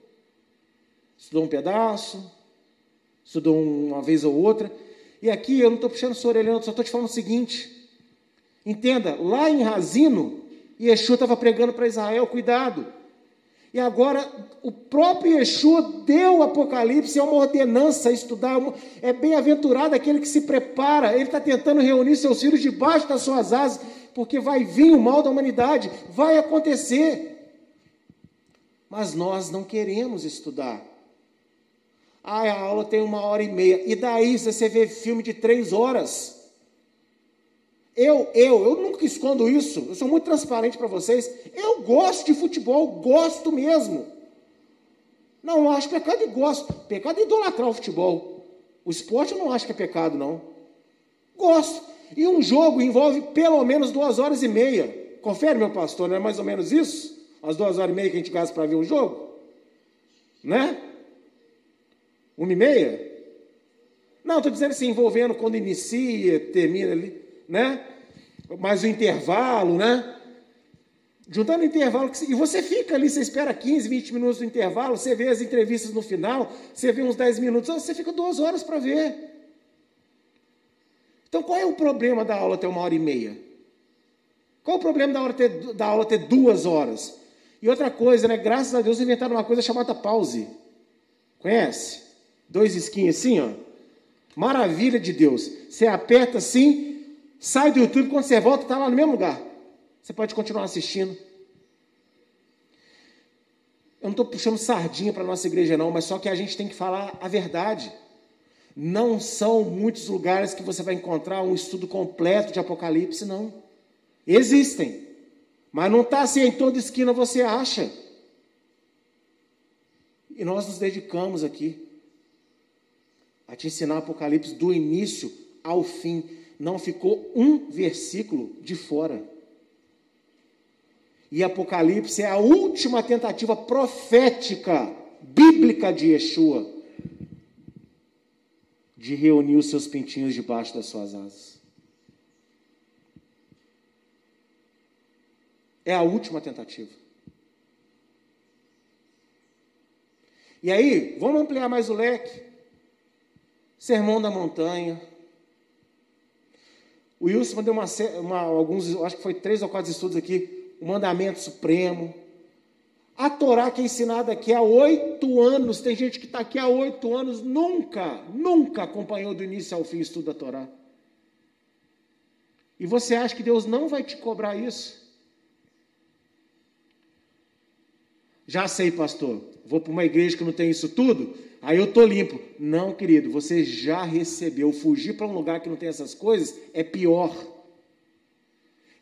Estudou um pedaço, estudou uma vez ou outra. E aqui eu não estou puxando sua orelha, só estou te falando o seguinte. Entenda, lá em Razino, Yeshua estava pregando para Israel, cuidado. E agora o próprio Yeshua deu o Apocalipse, é uma ordenança a estudar. É bem-aventurado aquele que se prepara. Ele está tentando reunir seus filhos debaixo das suas asas, porque vai vir o mal da humanidade, vai acontecer. Mas nós não queremos estudar. Ah, a aula tem uma hora e meia. E daí você vê filme de três horas. Eu, eu, eu nunca escondo isso. Eu sou muito transparente para vocês. Eu gosto de futebol, gosto mesmo. Não, acho pecado e gosto. Pecado é idolatrar o futebol. O esporte eu não acho que é pecado, não. Gosto. E um jogo envolve pelo menos duas horas e meia. Confere, meu pastor, não é mais ou menos isso? As duas horas e meia que a gente gasta para ver um jogo? Né? Uma e meia? Não, estou dizendo assim, envolvendo quando inicia, termina ali, né? Mais o intervalo, né? Juntando o intervalo, e você fica ali, você espera 15, 20 minutos do intervalo, você vê as entrevistas no final, você vê uns 10 minutos, você fica duas horas para ver. Então qual é o problema da aula ter uma hora e meia? Qual o problema da, aula ter, da aula ter duas horas? E outra coisa, né? Graças a Deus inventaram uma coisa chamada pause. Conhece? Dois esquinhos assim, ó. Maravilha de Deus. Você aperta assim, sai do YouTube, quando você volta, está lá no mesmo lugar. Você pode continuar assistindo. Eu não estou puxando sardinha para a nossa igreja, não, mas só que a gente tem que falar a verdade. Não são muitos lugares que você vai encontrar um estudo completo de Apocalipse, não. Existem, mas não está assim em toda esquina você acha. E nós nos dedicamos aqui a te ensinar Apocalipse do início ao fim. Não ficou um versículo de fora. E Apocalipse é a última tentativa profética, bíblica de Yeshua, de reunir os seus pintinhos debaixo das suas asas. É a última tentativa. E aí, vamos ampliar mais o leque. Sermão da Montanha. O Wilson deu uma, uma, alguns, acho que foi três ou quatro estudos aqui, o Mandamento Supremo. A Torá que é ensinada aqui há oito anos, tem gente que está aqui há oito anos, nunca, nunca acompanhou do início ao fim o estudo da Torá. E você acha que Deus não vai te cobrar isso? Já sei, pastor, vou para uma igreja que não tem isso tudo? Aí eu estou limpo. Não, querido, você já recebeu. Fugir para um lugar que não tem essas coisas é pior.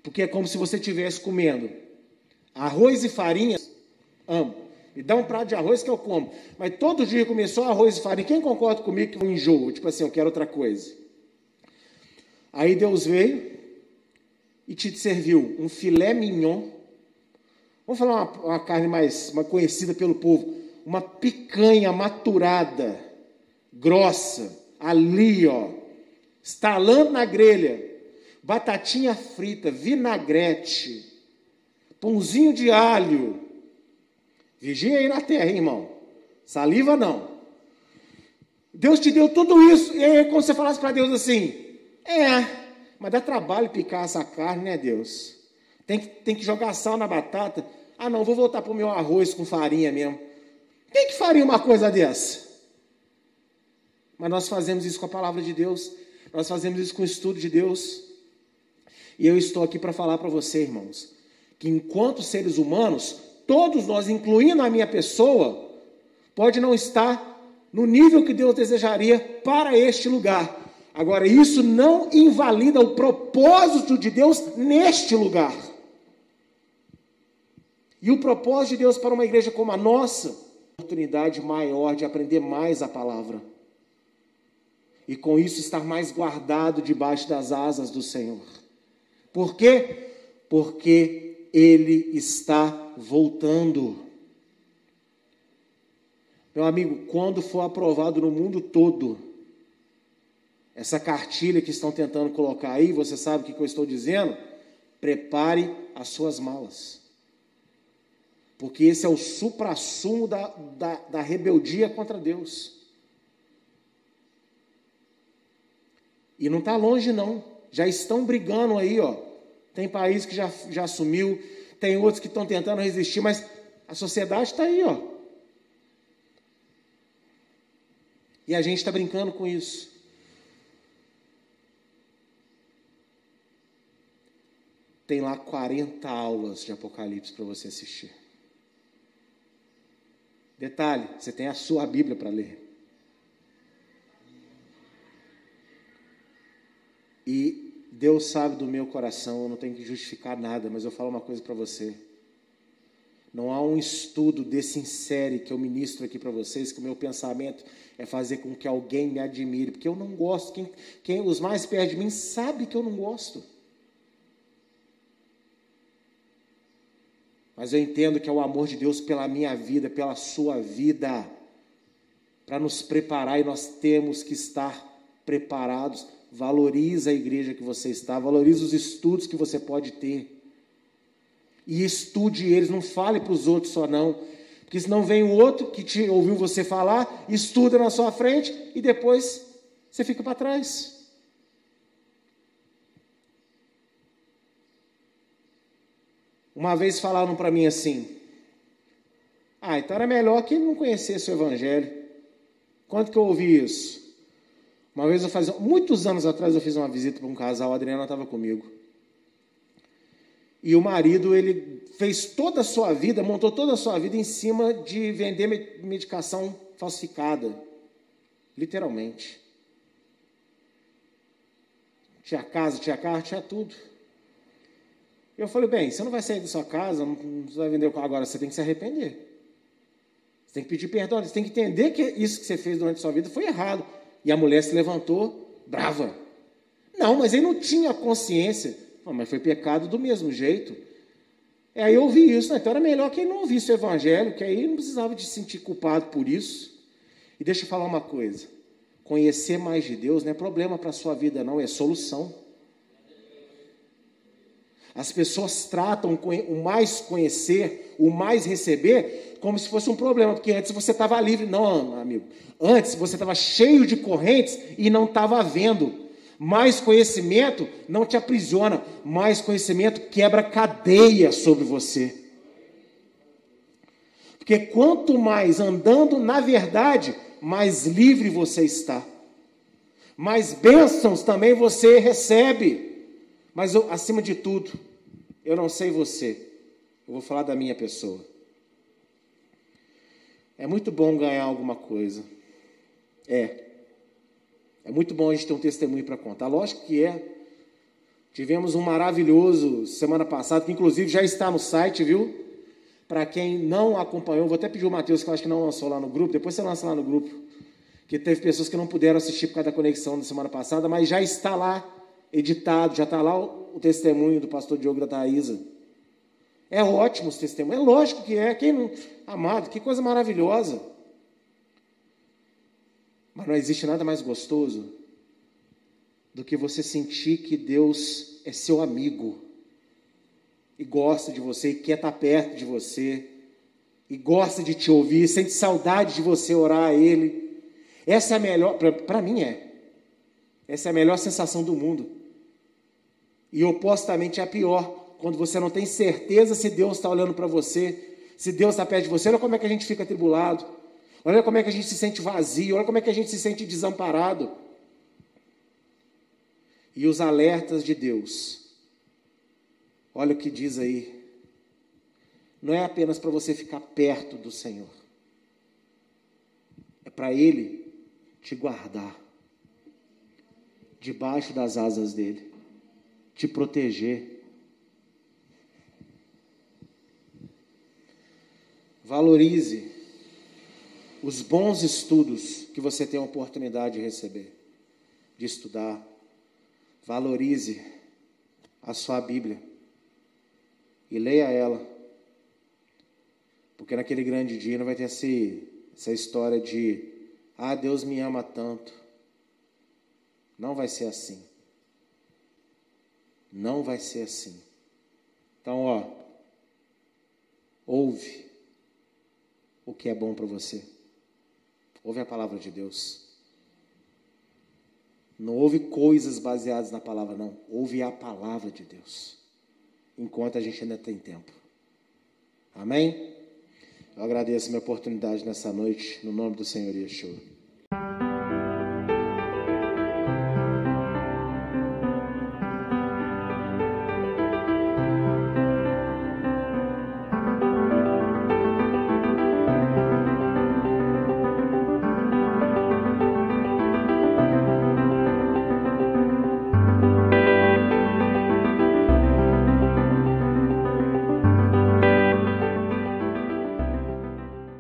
Porque é como se você estivesse comendo arroz e farinha. Amo. Me dá um prato de arroz que eu como. Mas todo dia começou arroz e farinha. Quem concorda comigo que eu enjoo? Tipo assim, eu quero outra coisa. Aí Deus veio e te serviu um filé mignon. Vamos falar uma, uma carne mais uma conhecida pelo povo uma picanha maturada, grossa, ali, ó, estalando na grelha, batatinha frita, vinagrete, pãozinho de alho. Vigia aí na terra, hein, irmão. Saliva não. Deus te deu tudo isso. E aí, quando você falasse para Deus assim: É, mas dá trabalho picar essa carne, né, Deus? Tem que, tem que jogar sal na batata. Ah, não, vou voltar para o meu arroz com farinha mesmo. Quem que faria uma coisa dessa? Mas nós fazemos isso com a palavra de Deus, nós fazemos isso com o estudo de Deus. E eu estou aqui para falar para você, irmãos, que enquanto seres humanos, todos nós, incluindo a minha pessoa, pode não estar no nível que Deus desejaria para este lugar. Agora, isso não invalida o propósito de Deus neste lugar. E o propósito de Deus para uma igreja como a nossa oportunidade maior de aprender mais a palavra. E com isso estar mais guardado debaixo das asas do Senhor. Por quê? Porque Ele está voltando. Meu amigo, quando for aprovado no mundo todo, essa cartilha que estão tentando colocar aí, você sabe o que eu estou dizendo? Prepare as suas malas porque esse é o supra-sumo da, da, da rebeldia contra Deus. E não está longe, não. Já estão brigando aí, ó. Tem país que já, já assumiu, tem outros que estão tentando resistir, mas A sociedade está aí, ó. E a gente está brincando com isso. Tem lá 40 aulas de Apocalipse para você assistir. Detalhe, você tem a sua Bíblia para ler. E Deus sabe do meu coração, eu não tenho que justificar nada, mas eu falo uma coisa para você. Não há um estudo desse em série que eu ministro aqui para vocês, que o meu pensamento é fazer com que alguém me admire, porque eu não gosto. Quem, quem os mais perto de mim sabe que eu não gosto. Mas eu entendo que é o amor de Deus pela minha vida, pela sua vida, para nos preparar e nós temos que estar preparados. Valoriza a igreja que você está, valoriza os estudos que você pode ter. E estude eles, não fale para os outros só não. Porque senão vem um outro que te ouviu você falar, estuda na sua frente e depois você fica para trás. Uma vez falaram para mim assim: Ah, então era melhor que não conhecesse o Evangelho. Quanto que eu ouvi isso? Uma vez eu fazia, muitos anos atrás eu fiz uma visita para um casal, a Adriana estava comigo. E o marido, ele fez toda a sua vida, montou toda a sua vida em cima de vender medicação falsificada. Literalmente. Tinha casa, tinha carro, tinha tudo. Eu falei, bem, você não vai sair da sua casa, não, vai vender o carro agora, você tem que se arrepender. Você tem que pedir perdão, você tem que entender que isso que você fez durante a sua vida foi errado. E a mulher se levantou brava. Não, mas ele não tinha consciência. mas foi pecado do mesmo jeito. E aí eu ouvi isso, né? então era melhor que ele não ouvisse o evangelho, que aí não precisava de se sentir culpado por isso. E deixa eu falar uma coisa: conhecer mais de Deus não é problema para a sua vida, não, é solução. As pessoas tratam o mais conhecer, o mais receber, como se fosse um problema, porque antes você estava livre. Não, amigo. Antes você estava cheio de correntes e não estava vendo. Mais conhecimento não te aprisiona, mais conhecimento quebra cadeia sobre você. Porque quanto mais andando na verdade, mais livre você está. Mais bênçãos também você recebe. Mas eu, acima de tudo, eu não sei você, eu vou falar da minha pessoa. É muito bom ganhar alguma coisa. É. É muito bom a gente ter um testemunho para contar. Lógico que é. Tivemos um maravilhoso semana passada, que inclusive já está no site, viu? Para quem não acompanhou, vou até pedir o Matheus, que eu acho que não lançou lá no grupo, depois você lança lá no grupo, que teve pessoas que não puderam assistir por causa da conexão da semana passada, mas já está lá editado, já está lá o, o, testemunho do pastor Diogo da Thaisa. É ótimo esse testemunho, é lógico que é. Quem não. Amado, que coisa maravilhosa. Mas não existe nada mais gostoso do que você sentir que Deus é seu amigo e gosta de você e quer estar perto de você e gosta de te ouvir, sente saudade de você orar a Ele. Essa é a melhor, para mim é. Essa é a melhor sensação do mundo. E opostamente é pior, quando você não tem certeza se Deus está olhando para você, se Deus está perto de você. Olha como é que a gente fica tribulado, olha como é que a gente se sente vazio, olha como é que a gente se sente desamparado. E os alertas de Deus, olha o que diz aí, não é apenas para você ficar perto do Senhor, é para Ele te guardar debaixo das asas dele te proteger. Valorize os bons estudos que você tem a oportunidade de receber, de estudar. Valorize a sua Bíblia e leia ela. Porque naquele grande dia não vai ter esse, essa história de, ah, Deus me ama tanto. Não vai ser assim. Não vai ser assim. Então, ó, ouve o que é bom para você. Ouve a palavra de Deus. Não ouve coisas baseadas na palavra, não. Ouve a palavra de Deus. Enquanto a gente ainda tem tempo. Amém? Eu agradeço a minha oportunidade nessa noite, no nome do Senhor Yeshua.